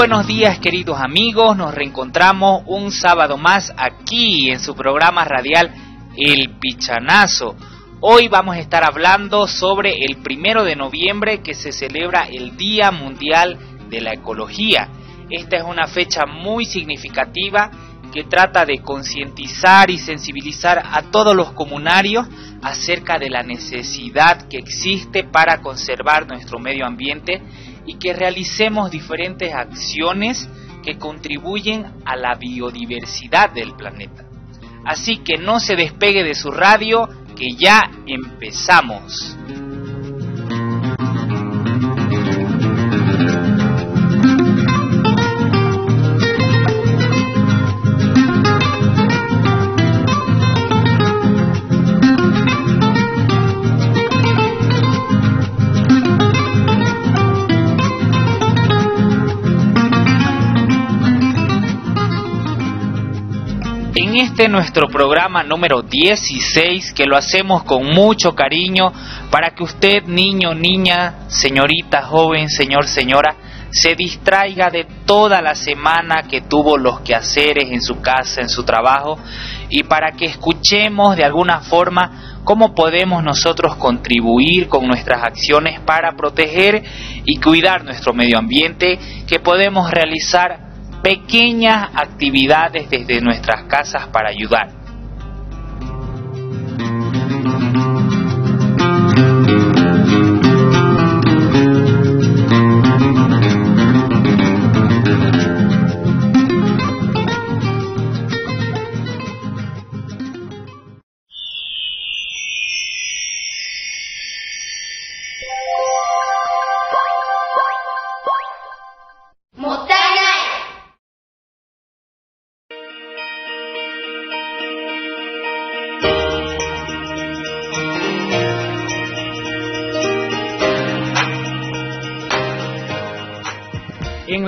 buenos días queridos amigos, nos reencontramos un sábado más aquí en su programa radial El Pichanazo. Hoy vamos a estar hablando sobre el primero de noviembre que se celebra el Día Mundial de la Ecología. Esta es una fecha muy significativa que trata de concientizar y sensibilizar a todos los comunarios acerca de la necesidad que existe para conservar nuestro medio ambiente y que realicemos diferentes acciones que contribuyen a la biodiversidad del planeta. Así que no se despegue de su radio, que ya empezamos. Este nuestro programa número 16 que lo hacemos con mucho cariño para que usted, niño, niña, señorita, joven, señor, señora, se distraiga de toda la semana que tuvo los quehaceres en su casa, en su trabajo, y para que escuchemos de alguna forma cómo podemos nosotros contribuir con nuestras acciones para proteger y cuidar nuestro medio ambiente, que podemos realizar pequeñas actividades desde nuestras casas para ayudar.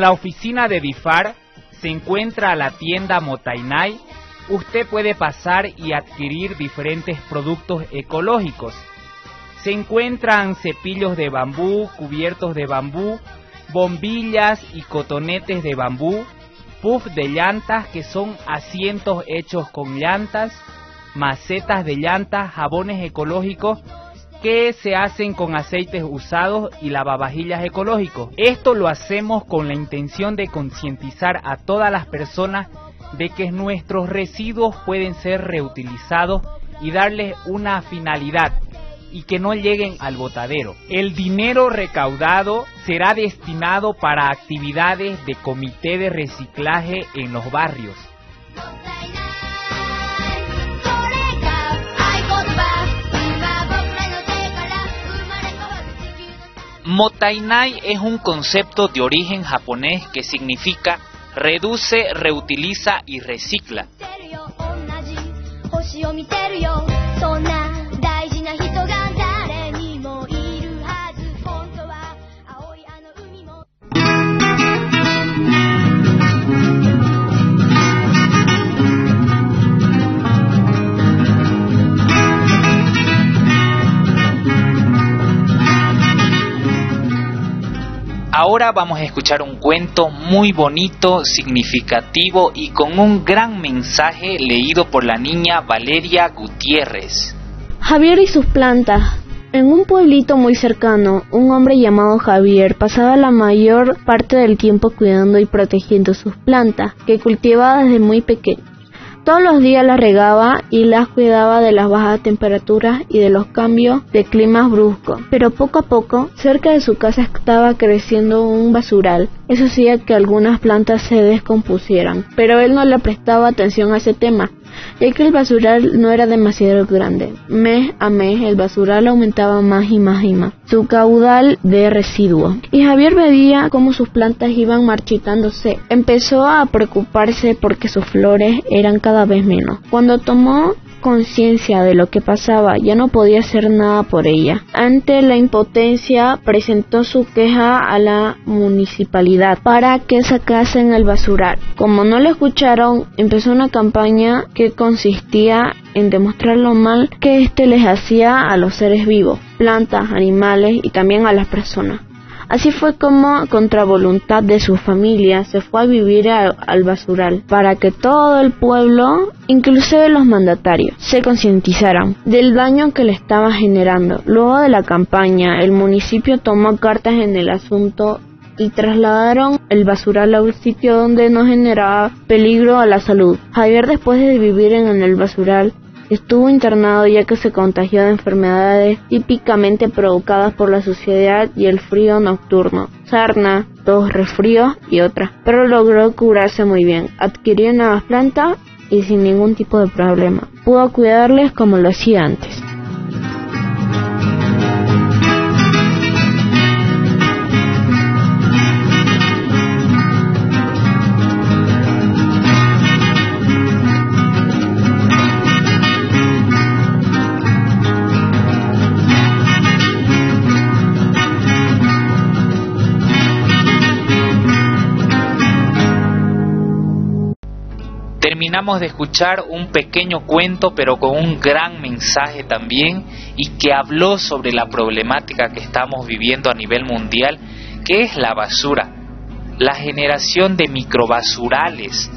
La oficina de Bifar se encuentra la tienda Motainai. Usted puede pasar y adquirir diferentes productos ecológicos. Se encuentran cepillos de bambú, cubiertos de bambú, bombillas y cotonetes de bambú, puff de llantas que son asientos hechos con llantas, macetas de llantas, jabones ecológicos que se hacen con aceites usados y lavavajillas ecológicos. Esto lo hacemos con la intención de concientizar a todas las personas de que nuestros residuos pueden ser reutilizados y darles una finalidad y que no lleguen al botadero. El dinero recaudado será destinado para actividades de comité de reciclaje en los barrios. Motainai es un concepto de origen japonés que significa reduce, reutiliza y recicla. Ahora vamos a escuchar un cuento muy bonito, significativo y con un gran mensaje leído por la niña Valeria Gutiérrez. Javier y sus plantas. En un pueblito muy cercano, un hombre llamado Javier pasaba la mayor parte del tiempo cuidando y protegiendo sus plantas, que cultivaba desde muy pequeño. Todos los días las regaba y las cuidaba de las bajas temperaturas y de los cambios de climas bruscos. Pero poco a poco, cerca de su casa estaba creciendo un basural. Eso hacía que algunas plantas se descompusieran. Pero él no le prestaba atención a ese tema ya que el basural no era demasiado grande. Mes a mes el basural aumentaba más y más y más su caudal de residuos. Y Javier veía cómo sus plantas iban marchitándose. Empezó a preocuparse porque sus flores eran cada vez menos. Cuando tomó conciencia de lo que pasaba, ya no podía hacer nada por ella. Ante la impotencia, presentó su queja a la municipalidad para que sacasen el basural. Como no le escucharon, empezó una campaña que consistía en demostrar lo mal que éste les hacía a los seres vivos, plantas, animales y también a las personas. Así fue como, contra voluntad de su familia, se fue a vivir al basural, para que todo el pueblo, inclusive los mandatarios, se concientizaran del daño que le estaba generando. Luego de la campaña, el municipio tomó cartas en el asunto y trasladaron el basural a un sitio donde no generaba peligro a la salud. Javier después de vivir en el basural Estuvo internado ya que se contagió de enfermedades típicamente provocadas por la suciedad y el frío nocturno, sarna, tos, resfríos y otras, pero logró curarse muy bien. Adquirió nuevas plantas y sin ningún tipo de problema. Pudo cuidarles como lo hacía antes. De escuchar un pequeño cuento, pero con un gran mensaje también, y que habló sobre la problemática que estamos viviendo a nivel mundial, que es la basura, la generación de microbasurales.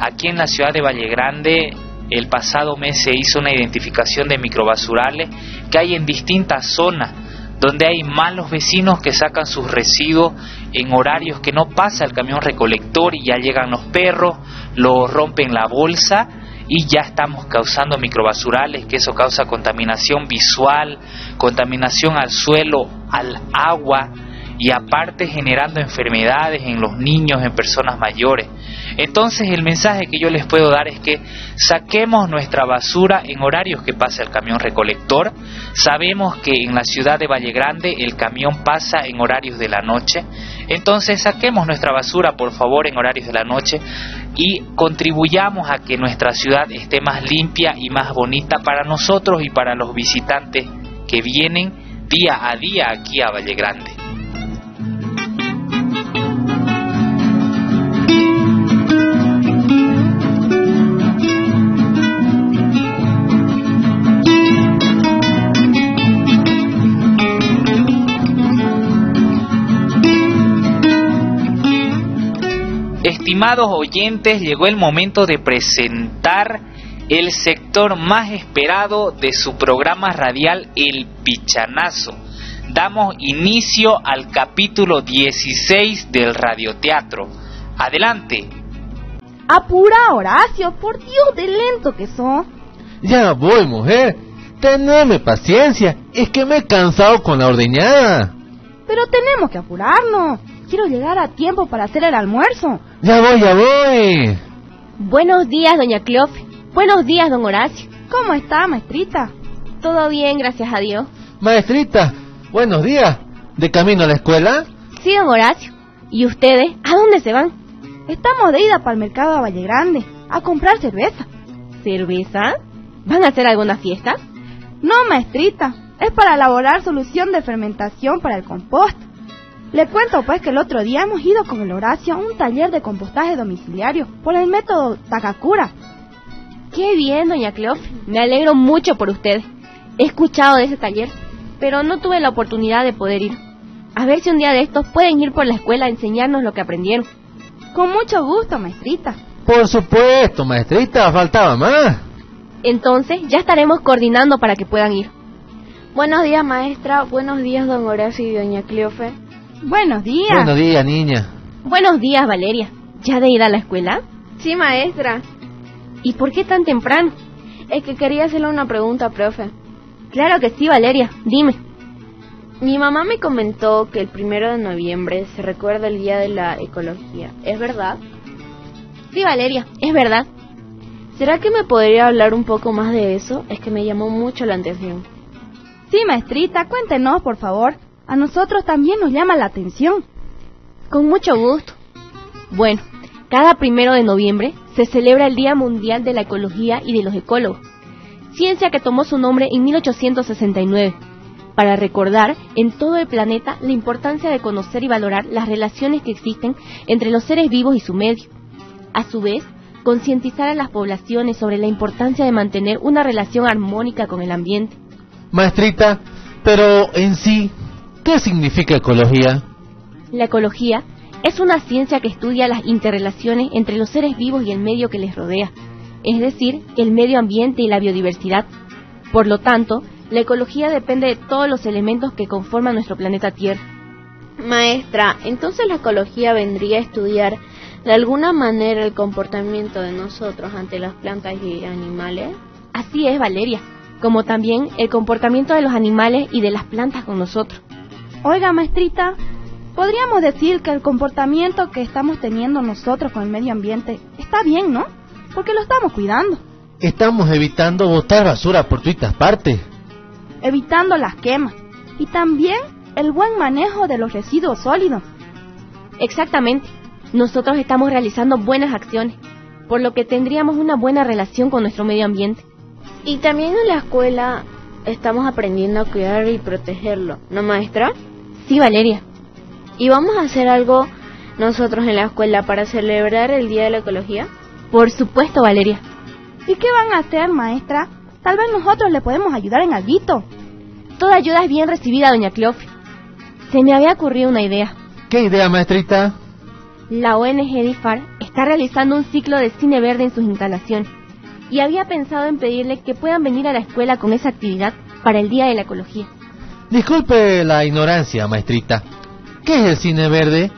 Aquí en la ciudad de Valle Grande, el pasado mes se hizo una identificación de microbasurales que hay en distintas zonas donde hay malos vecinos que sacan sus residuos en horarios que no pasa el camión recolector y ya llegan los perros, lo rompen la bolsa y ya estamos causando microbasurales, que eso causa contaminación visual, contaminación al suelo, al agua y aparte generando enfermedades en los niños, en personas mayores. Entonces el mensaje que yo les puedo dar es que saquemos nuestra basura en horarios que pasa el camión recolector. Sabemos que en la ciudad de Valle Grande el camión pasa en horarios de la noche. Entonces saquemos nuestra basura por favor en horarios de la noche y contribuyamos a que nuestra ciudad esté más limpia y más bonita para nosotros y para los visitantes que vienen día a día aquí a Valle Grande. Estimados oyentes, llegó el momento de presentar el sector más esperado de su programa radial El Pichanazo. Damos inicio al capítulo 16 del radioteatro. Adelante. Apura, Horacio, por Dios de lento que son. Ya voy, mujer. Teneme paciencia, es que me he cansado con la ordeñada. Pero tenemos que apurarnos. Quiero llegar a tiempo para hacer el almuerzo. Ya voy, ya voy. Buenos días, doña Cleofe. Buenos días, don Horacio. ¿Cómo está, maestrita? Todo bien, gracias a Dios. Maestrita, buenos días. ¿De camino a la escuela? Sí, don Horacio. ¿Y ustedes? ¿A dónde se van? Estamos de ida para el mercado a Valle Grande, a comprar cerveza. ¿Cerveza? ¿Van a hacer alguna fiesta? No, maestrita. Es para elaborar solución de fermentación para el compost. Le cuento pues que el otro día hemos ido con el Horacio a un taller de compostaje domiciliario por el método Takakura. Qué bien, doña Cleofe. Me alegro mucho por usted. He escuchado de ese taller, pero no tuve la oportunidad de poder ir. A ver si un día de estos pueden ir por la escuela a enseñarnos lo que aprendieron. Con mucho gusto, maestrita. Por supuesto, maestrita, faltaba más. Entonces, ya estaremos coordinando para que puedan ir. Buenos días, maestra. Buenos días, don Horacio y doña Cleofe. Buenos días. Buenos días, niña. Buenos días, Valeria. ¿Ya de ir a la escuela? Sí, maestra. ¿Y por qué tan temprano? Es que quería hacerle una pregunta, profe. Claro que sí, Valeria. Dime. Mi mamá me comentó que el primero de noviembre se recuerda el Día de la Ecología. ¿Es verdad? Sí, Valeria, es verdad. ¿Será que me podría hablar un poco más de eso? Es que me llamó mucho la atención. Sí, maestrita, cuéntenos, por favor. A nosotros también nos llama la atención. Con mucho gusto. Bueno, cada primero de noviembre se celebra el Día Mundial de la Ecología y de los Ecólogos. ciencia que tomó su nombre en 1869, para recordar en todo el planeta la importancia de conocer y valorar las relaciones que existen entre los seres vivos y su medio. A su vez, concientizar a las poblaciones sobre la importancia de mantener una relación armónica con el ambiente. Maestrita, pero en sí, ¿qué significa ecología? La ecología es una ciencia que estudia las interrelaciones entre los seres vivos y el medio que les rodea, es decir, el medio ambiente y la biodiversidad. Por lo tanto, la ecología depende de todos los elementos que conforman nuestro planeta Tierra. Maestra, entonces la ecología vendría a estudiar de alguna manera el comportamiento de nosotros ante las plantas y animales. Así es, Valeria, como también el comportamiento de los animales y de las plantas con nosotros. Oiga, maestrita, podríamos decir que el comportamiento que estamos teniendo nosotros con el medio ambiente está bien, ¿no? Porque lo estamos cuidando. Estamos evitando botar basura por todas partes. Evitando las quemas. Y también el buen manejo de los residuos sólidos. Exactamente. Nosotros estamos realizando buenas acciones, por lo que tendríamos una buena relación con nuestro medio ambiente. Y también en la escuela estamos aprendiendo a cuidar y protegerlo, ¿no, maestra? Sí, Valeria. ¿Y vamos a hacer algo nosotros en la escuela para celebrar el Día de la Ecología? Por supuesto, Valeria. ¿Y qué van a hacer, maestra? Tal vez nosotros le podemos ayudar en algo. Toda ayuda es bien recibida, doña Cleofe. Se me había ocurrido una idea. ¿Qué idea, maestrita? La ONG DIFAR está realizando un ciclo de cine verde en sus instalaciones y había pensado en pedirle que puedan venir a la escuela con esa actividad para el Día de la Ecología. Disculpe la ignorancia, maestrita. ¿Qué es el cine verde?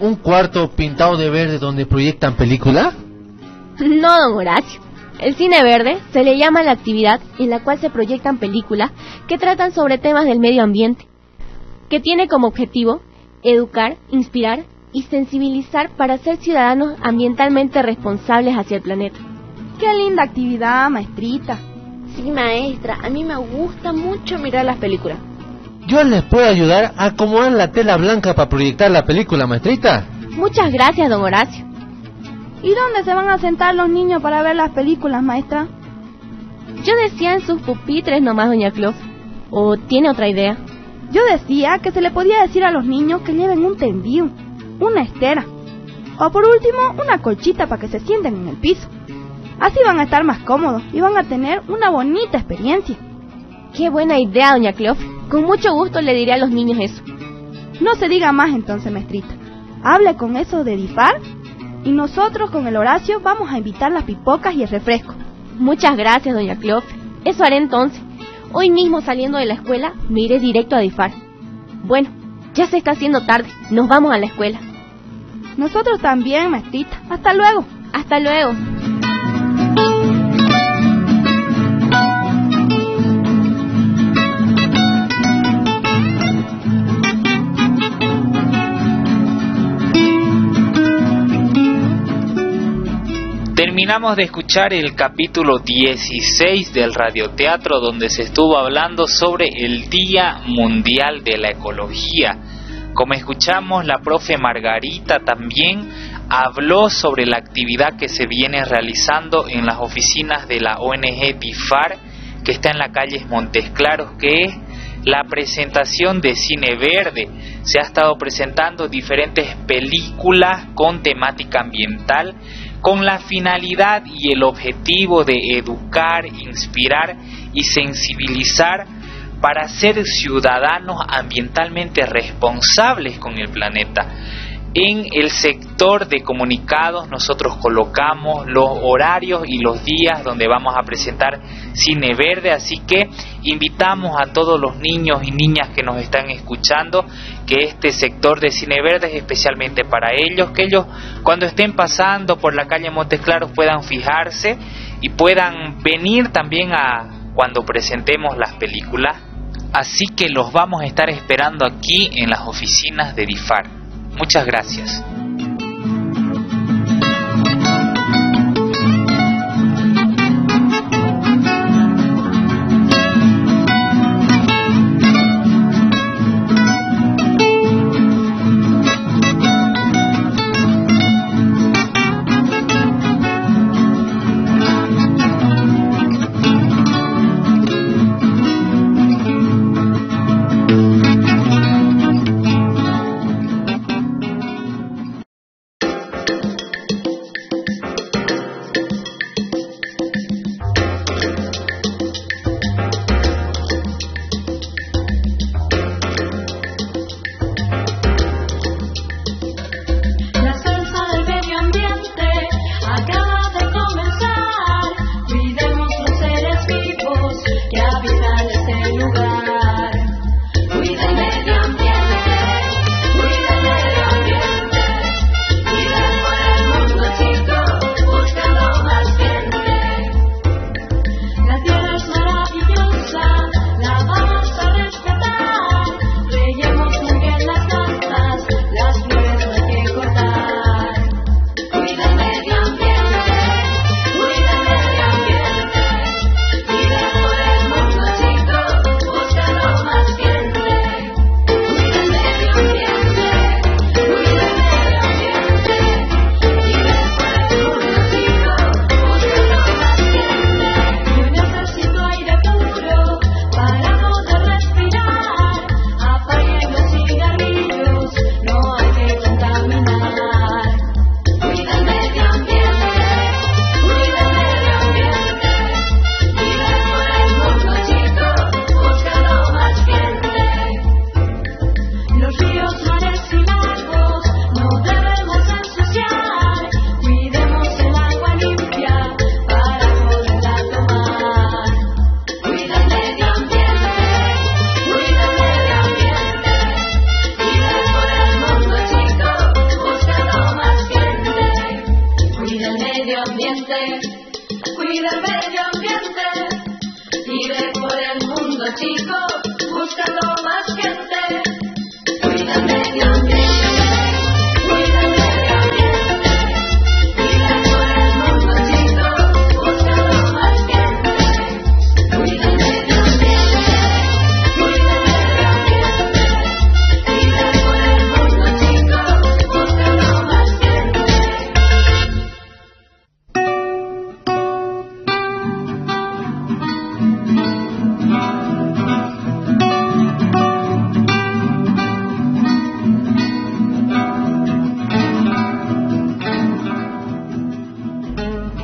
¿Un cuarto pintado de verde donde proyectan películas? No, don Horacio. El cine verde se le llama la actividad en la cual se proyectan películas que tratan sobre temas del medio ambiente, que tiene como objetivo educar, inspirar y sensibilizar para ser ciudadanos ambientalmente responsables hacia el planeta. Qué linda actividad, maestrita. Sí, maestra, a mí me gusta mucho mirar las películas. ¿Yo les puedo ayudar a acomodar la tela blanca para proyectar la película, maestrita? Muchas gracias, don Horacio. ¿Y dónde se van a sentar los niños para ver las películas, maestra? Yo decía en sus pupitres nomás, doña Clof. ¿O tiene otra idea? Yo decía que se le podía decir a los niños que lleven un tendido, una estera, o por último, una colchita para que se sienten en el piso. Así van a estar más cómodos y van a tener una bonita experiencia. Qué buena idea, doña Cleof. Con mucho gusto le diré a los niños eso. No se diga más entonces, maestrita. Hable con eso de Difar y nosotros con el Horacio vamos a invitar las pipocas y el refresco. Muchas gracias, doña Cleof. Eso haré entonces. Hoy mismo saliendo de la escuela me iré directo a Difar. Bueno, ya se está haciendo tarde. Nos vamos a la escuela. Nosotros también, maestrita. Hasta luego. Hasta luego. Terminamos de escuchar el capítulo 16 del radioteatro donde se estuvo hablando sobre el Día Mundial de la Ecología. Como escuchamos, la profe Margarita también habló sobre la actividad que se viene realizando en las oficinas de la ONG BIFAR, que está en la calle Montes Claros, que es la presentación de cine verde. Se ha estado presentando diferentes películas con temática ambiental con la finalidad y el objetivo de educar, inspirar y sensibilizar para ser ciudadanos ambientalmente responsables con el planeta. En el sector de comunicados nosotros colocamos los horarios y los días donde vamos a presentar Cine Verde, así que invitamos a todos los niños y niñas que nos están escuchando que este sector de Cine Verde es especialmente para ellos, que ellos cuando estén pasando por la calle Montes Claros puedan fijarse y puedan venir también a cuando presentemos las películas. Así que los vamos a estar esperando aquí en las oficinas de DIFAR. Muchas gracias.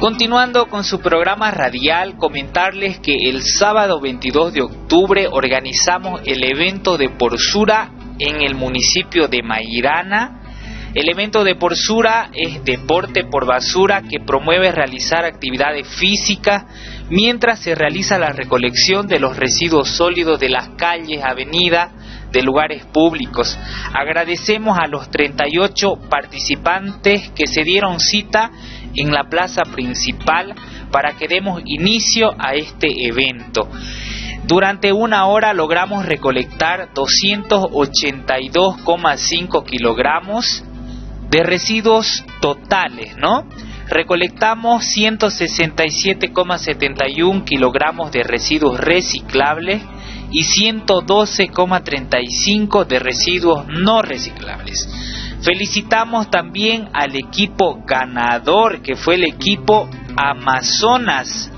Continuando con su programa radial, comentarles que el sábado 22 de octubre organizamos el evento de Porsura en el municipio de Mairana. El evento de Porsura es deporte por basura que promueve realizar actividades físicas mientras se realiza la recolección de los residuos sólidos de las calles, avenidas, de lugares públicos. Agradecemos a los 38 participantes que se dieron cita en la plaza principal para que demos inicio a este evento. Durante una hora logramos recolectar 282,5 kilogramos de residuos totales, ¿no? Recolectamos 167,71 kilogramos de residuos reciclables y 112,35 de residuos no reciclables. Felicitamos también al equipo ganador, que fue el equipo Amazonas,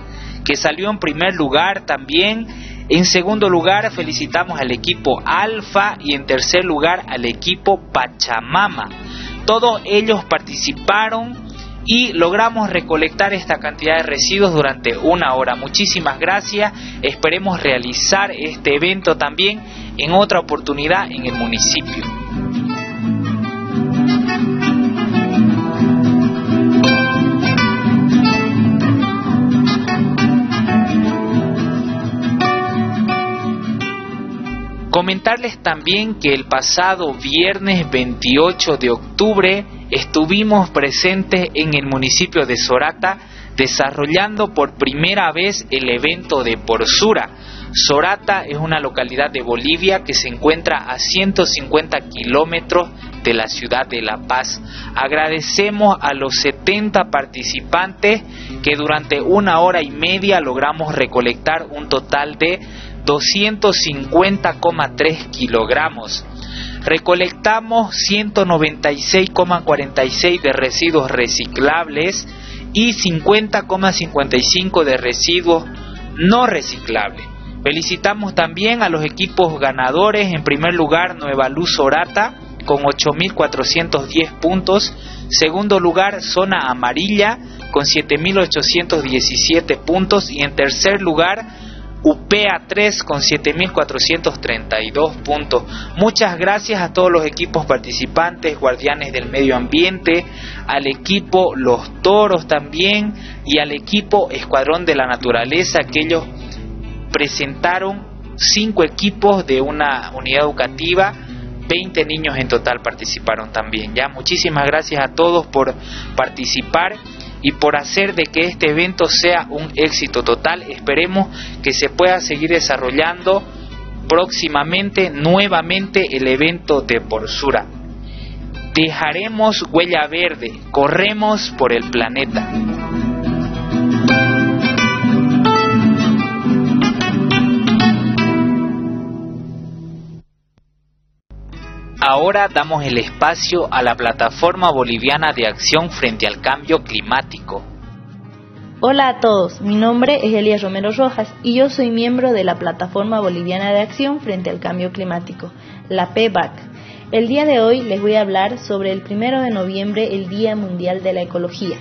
que salió en primer lugar también. En segundo lugar, felicitamos al equipo Alfa y en tercer lugar al equipo Pachamama. Todos ellos participaron y logramos recolectar esta cantidad de residuos durante una hora. Muchísimas gracias. Esperemos realizar este evento también en otra oportunidad en el municipio. Comentarles también que el pasado viernes 28 de octubre estuvimos presentes en el municipio de Sorata desarrollando por primera vez el evento de Porsura. Sorata es una localidad de Bolivia que se encuentra a 150 kilómetros de la ciudad de La Paz. Agradecemos a los 70 participantes que durante una hora y media logramos recolectar un total de 250,3 kilogramos. Recolectamos 196,46 de residuos reciclables y 50,55 de residuos no reciclables. Felicitamos también a los equipos ganadores. En primer lugar, Nueva Luz Orata con 8.410 puntos. Segundo lugar, Zona Amarilla con 7.817 puntos. Y en tercer lugar, UPEA 3 con 7.432 puntos. Muchas gracias a todos los equipos participantes, guardianes del medio ambiente, al equipo Los Toros también y al equipo Escuadrón de la Naturaleza que ellos presentaron cinco equipos de una unidad educativa 20 niños en total participaron también. Ya muchísimas gracias a todos por participar y por hacer de que este evento sea un éxito total. Esperemos que se pueda seguir desarrollando próximamente nuevamente el evento de Porsura. Dejaremos huella verde, corremos por el planeta. Ahora damos el espacio a la Plataforma Boliviana de Acción frente al Cambio Climático. Hola a todos, mi nombre es Elías Romero Rojas y yo soy miembro de la Plataforma Boliviana de Acción frente al Cambio Climático, la PBAC. El día de hoy les voy a hablar sobre el primero de noviembre, el Día Mundial de la Ecología.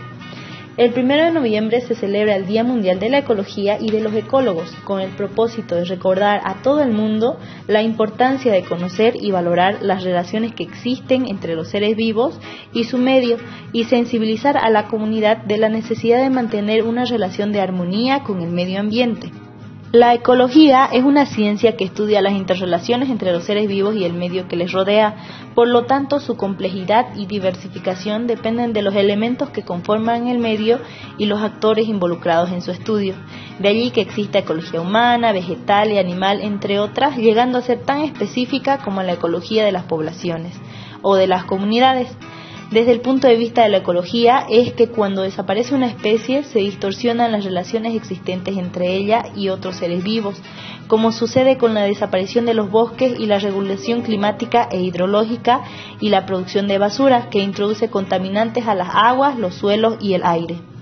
El 1 de noviembre se celebra el Día Mundial de la Ecología y de los Ecólogos, con el propósito de recordar a todo el mundo la importancia de conocer y valorar las relaciones que existen entre los seres vivos y su medio y sensibilizar a la comunidad de la necesidad de mantener una relación de armonía con el medio ambiente. La ecología es una ciencia que estudia las interrelaciones entre los seres vivos y el medio que les rodea, por lo tanto su complejidad y diversificación dependen de los elementos que conforman el medio y los actores involucrados en su estudio. De allí que exista ecología humana, vegetal y animal, entre otras, llegando a ser tan específica como la ecología de las poblaciones o de las comunidades desde el punto de vista de la ecología es que cuando desaparece una especie se distorsionan las relaciones existentes entre ella y otros seres vivos, como sucede con la desaparición de los bosques y la regulación climática e hidrológica y la producción de basura que introduce contaminantes a las aguas, los suelos y el aire.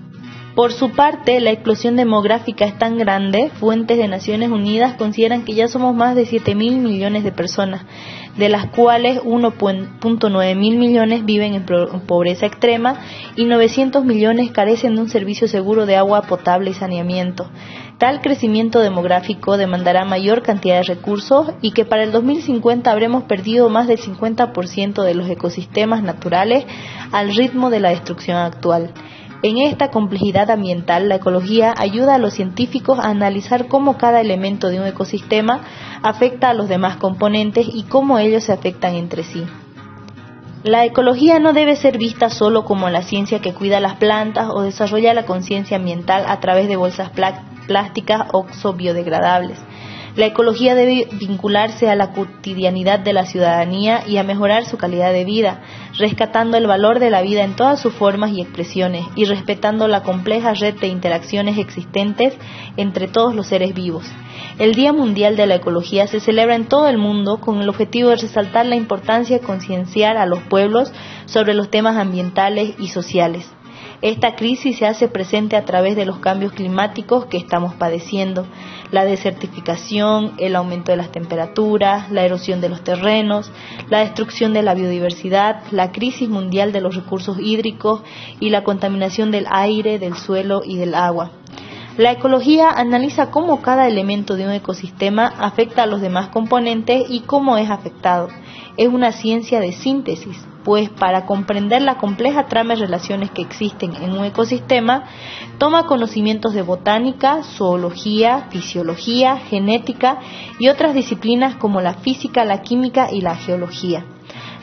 Por su parte, la explosión demográfica es tan grande, fuentes de Naciones Unidas consideran que ya somos más de 7 mil millones de personas, de las cuales 1.9 mil millones viven en pobreza extrema y 900 millones carecen de un servicio seguro de agua potable y saneamiento. Tal crecimiento demográfico demandará mayor cantidad de recursos y que para el 2050 habremos perdido más del 50% de los ecosistemas naturales al ritmo de la destrucción actual. En esta complejidad ambiental, la ecología ayuda a los científicos a analizar cómo cada elemento de un ecosistema afecta a los demás componentes y cómo ellos se afectan entre sí. La ecología no debe ser vista solo como la ciencia que cuida las plantas o desarrolla la conciencia ambiental a través de bolsas plásticas o biodegradables. La ecología debe vincularse a la cotidianidad de la ciudadanía y a mejorar su calidad de vida, rescatando el valor de la vida en todas sus formas y expresiones y respetando la compleja red de interacciones existentes entre todos los seres vivos. El Día Mundial de la Ecología se celebra en todo el mundo con el objetivo de resaltar la importancia de concienciar a los pueblos sobre los temas ambientales y sociales. Esta crisis se hace presente a través de los cambios climáticos que estamos padeciendo, la desertificación, el aumento de las temperaturas, la erosión de los terrenos, la destrucción de la biodiversidad, la crisis mundial de los recursos hídricos y la contaminación del aire, del suelo y del agua. La ecología analiza cómo cada elemento de un ecosistema afecta a los demás componentes y cómo es afectado. Es una ciencia de síntesis, pues para comprender la compleja trama de relaciones que existen en un ecosistema, toma conocimientos de botánica, zoología, fisiología, genética y otras disciplinas como la física, la química y la geología.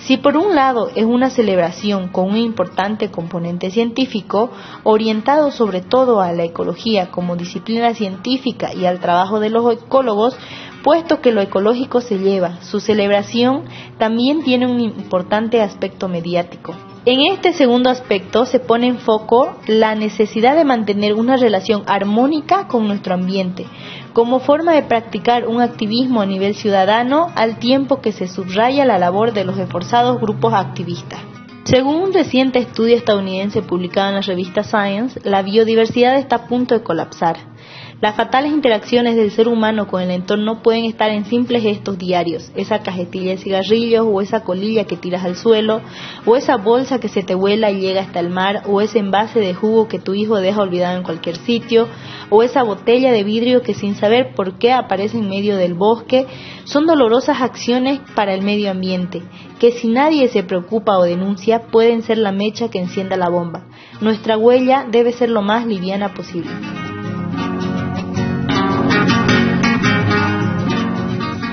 Si por un lado es una celebración con un importante componente científico, orientado sobre todo a la ecología como disciplina científica y al trabajo de los ecólogos, puesto que lo ecológico se lleva, su celebración también tiene un importante aspecto mediático. En este segundo aspecto se pone en foco la necesidad de mantener una relación armónica con nuestro ambiente, como forma de practicar un activismo a nivel ciudadano al tiempo que se subraya la labor de los esforzados grupos activistas. Según un reciente estudio estadounidense publicado en la revista Science, la biodiversidad está a punto de colapsar. Las fatales interacciones del ser humano con el entorno pueden estar en simples gestos diarios, esa cajetilla de cigarrillos o esa colilla que tiras al suelo, o esa bolsa que se te vuela y llega hasta el mar, o ese envase de jugo que tu hijo deja olvidado en cualquier sitio, o esa botella de vidrio que sin saber por qué aparece en medio del bosque, son dolorosas acciones para el medio ambiente, que si nadie se preocupa o denuncia pueden ser la mecha que encienda la bomba. Nuestra huella debe ser lo más liviana posible.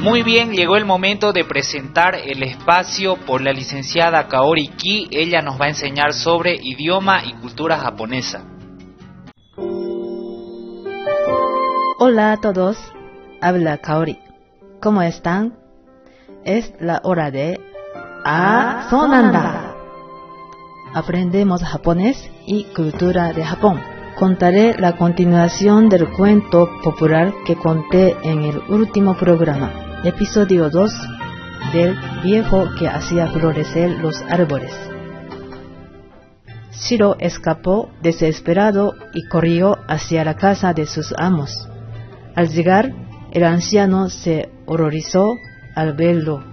Muy bien, llegó el momento de presentar el espacio por la licenciada Kaori Ki. Ella nos va a enseñar sobre idioma y cultura japonesa. Hola a todos, habla Kaori. ¿Cómo están? Es la hora de Ah, Sonanda. Aprendemos japonés y cultura de Japón. Contaré la continuación del cuento popular que conté en el último programa. Episodio 2 del viejo que hacía florecer los árboles. Shiro escapó desesperado y corrió hacia la casa de sus amos. Al llegar, el anciano se horrorizó al verlo.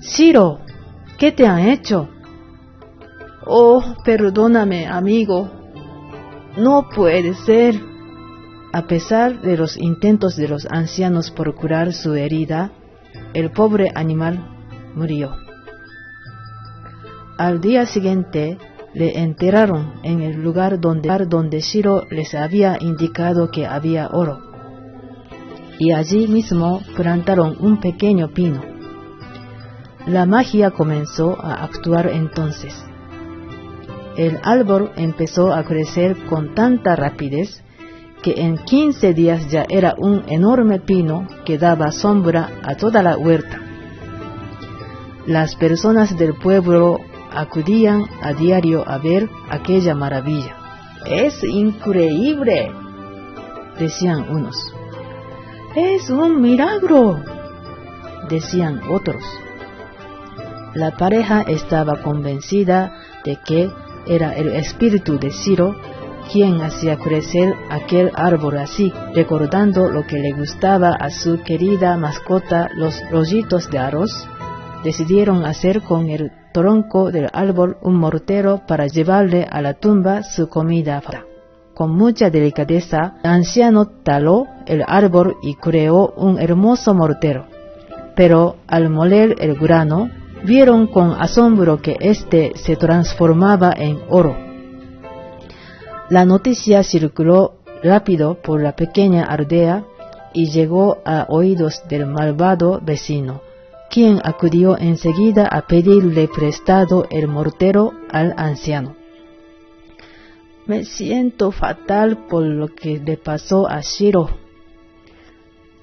Shiro, ¿qué te han hecho? Oh, perdóname, amigo. No puede ser. A pesar de los intentos de los ancianos por curar su herida, el pobre animal murió. Al día siguiente le enterraron en el lugar donde, donde Shiro les había indicado que había oro. Y allí mismo plantaron un pequeño pino. La magia comenzó a actuar entonces. El árbol empezó a crecer con tanta rapidez que en 15 días ya era un enorme pino que daba sombra a toda la huerta. Las personas del pueblo acudían a diario a ver aquella maravilla. Es increíble, decían unos. Es un milagro, decían otros. La pareja estaba convencida de que era el espíritu de Ciro quien hacía crecer aquel árbol así, recordando lo que le gustaba a su querida mascota, los rollitos de arroz, decidieron hacer con el tronco del árbol un mortero para llevarle a la tumba su comida. Con mucha delicadeza, el anciano taló el árbol y creó un hermoso mortero. Pero al moler el grano, vieron con asombro que éste se transformaba en oro. La noticia circuló rápido por la pequeña aldea y llegó a oídos del malvado vecino, quien acudió enseguida a pedirle prestado el mortero al anciano. Me siento fatal por lo que le pasó a Shiro,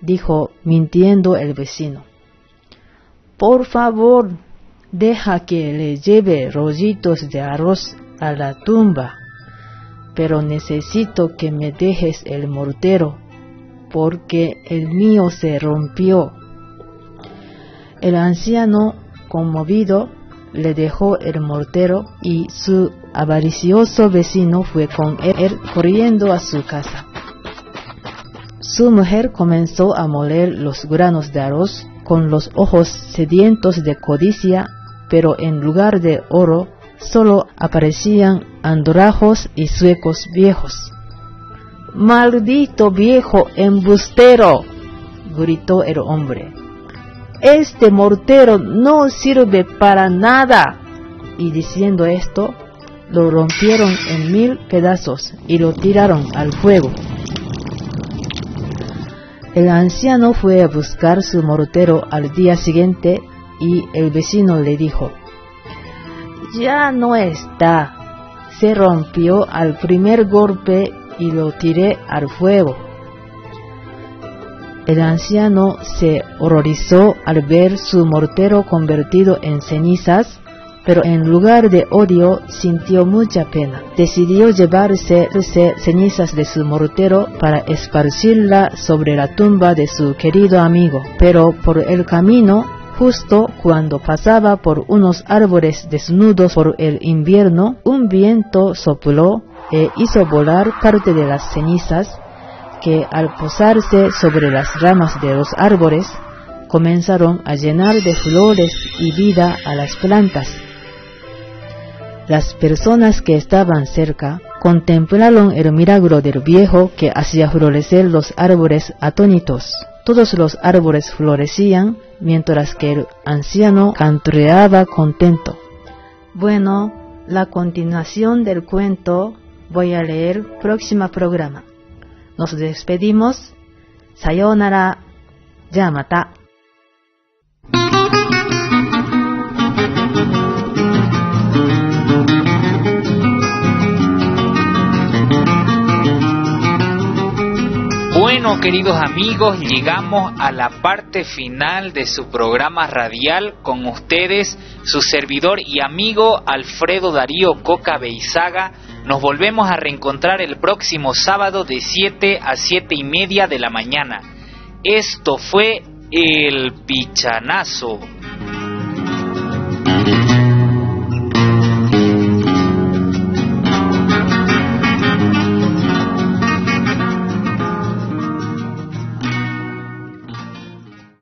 dijo mintiendo el vecino. Por favor, deja que le lleve rollitos de arroz a la tumba, pero necesito que me dejes el mortero, porque el mío se rompió. El anciano, conmovido, le dejó el mortero y su avaricioso vecino fue con él corriendo a su casa. Su mujer comenzó a moler los granos de arroz con los ojos sedientos de codicia pero en lugar de oro solo aparecían andorajos y suecos viejos. Maldito viejo embustero, gritó el hombre. Este mortero no sirve para nada. Y diciendo esto, lo rompieron en mil pedazos y lo tiraron al fuego. El anciano fue a buscar su mortero al día siguiente y el vecino le dijo, ya no está, se rompió al primer golpe y lo tiré al fuego. El anciano se horrorizó al ver su mortero convertido en cenizas, pero en lugar de odio sintió mucha pena. Decidió llevarse cenizas de su mortero para esparcirla sobre la tumba de su querido amigo, pero por el camino Justo cuando pasaba por unos árboles desnudos por el invierno, un viento sopló e hizo volar parte de las cenizas que al posarse sobre las ramas de los árboles comenzaron a llenar de flores y vida a las plantas. Las personas que estaban cerca contemplaron el milagro del viejo que hacía florecer los árboles atónitos. Todos los árboles florecían mientras que el anciano cantureaba contento. Bueno, la continuación del cuento voy a leer próximo programa. Nos despedimos. Sayonara. Yamata. Queridos amigos, llegamos a la parte final de su programa radial con ustedes, su servidor y amigo Alfredo Darío Coca Beizaga. Nos volvemos a reencontrar el próximo sábado de 7 a 7 y media de la mañana. Esto fue El Pichanazo.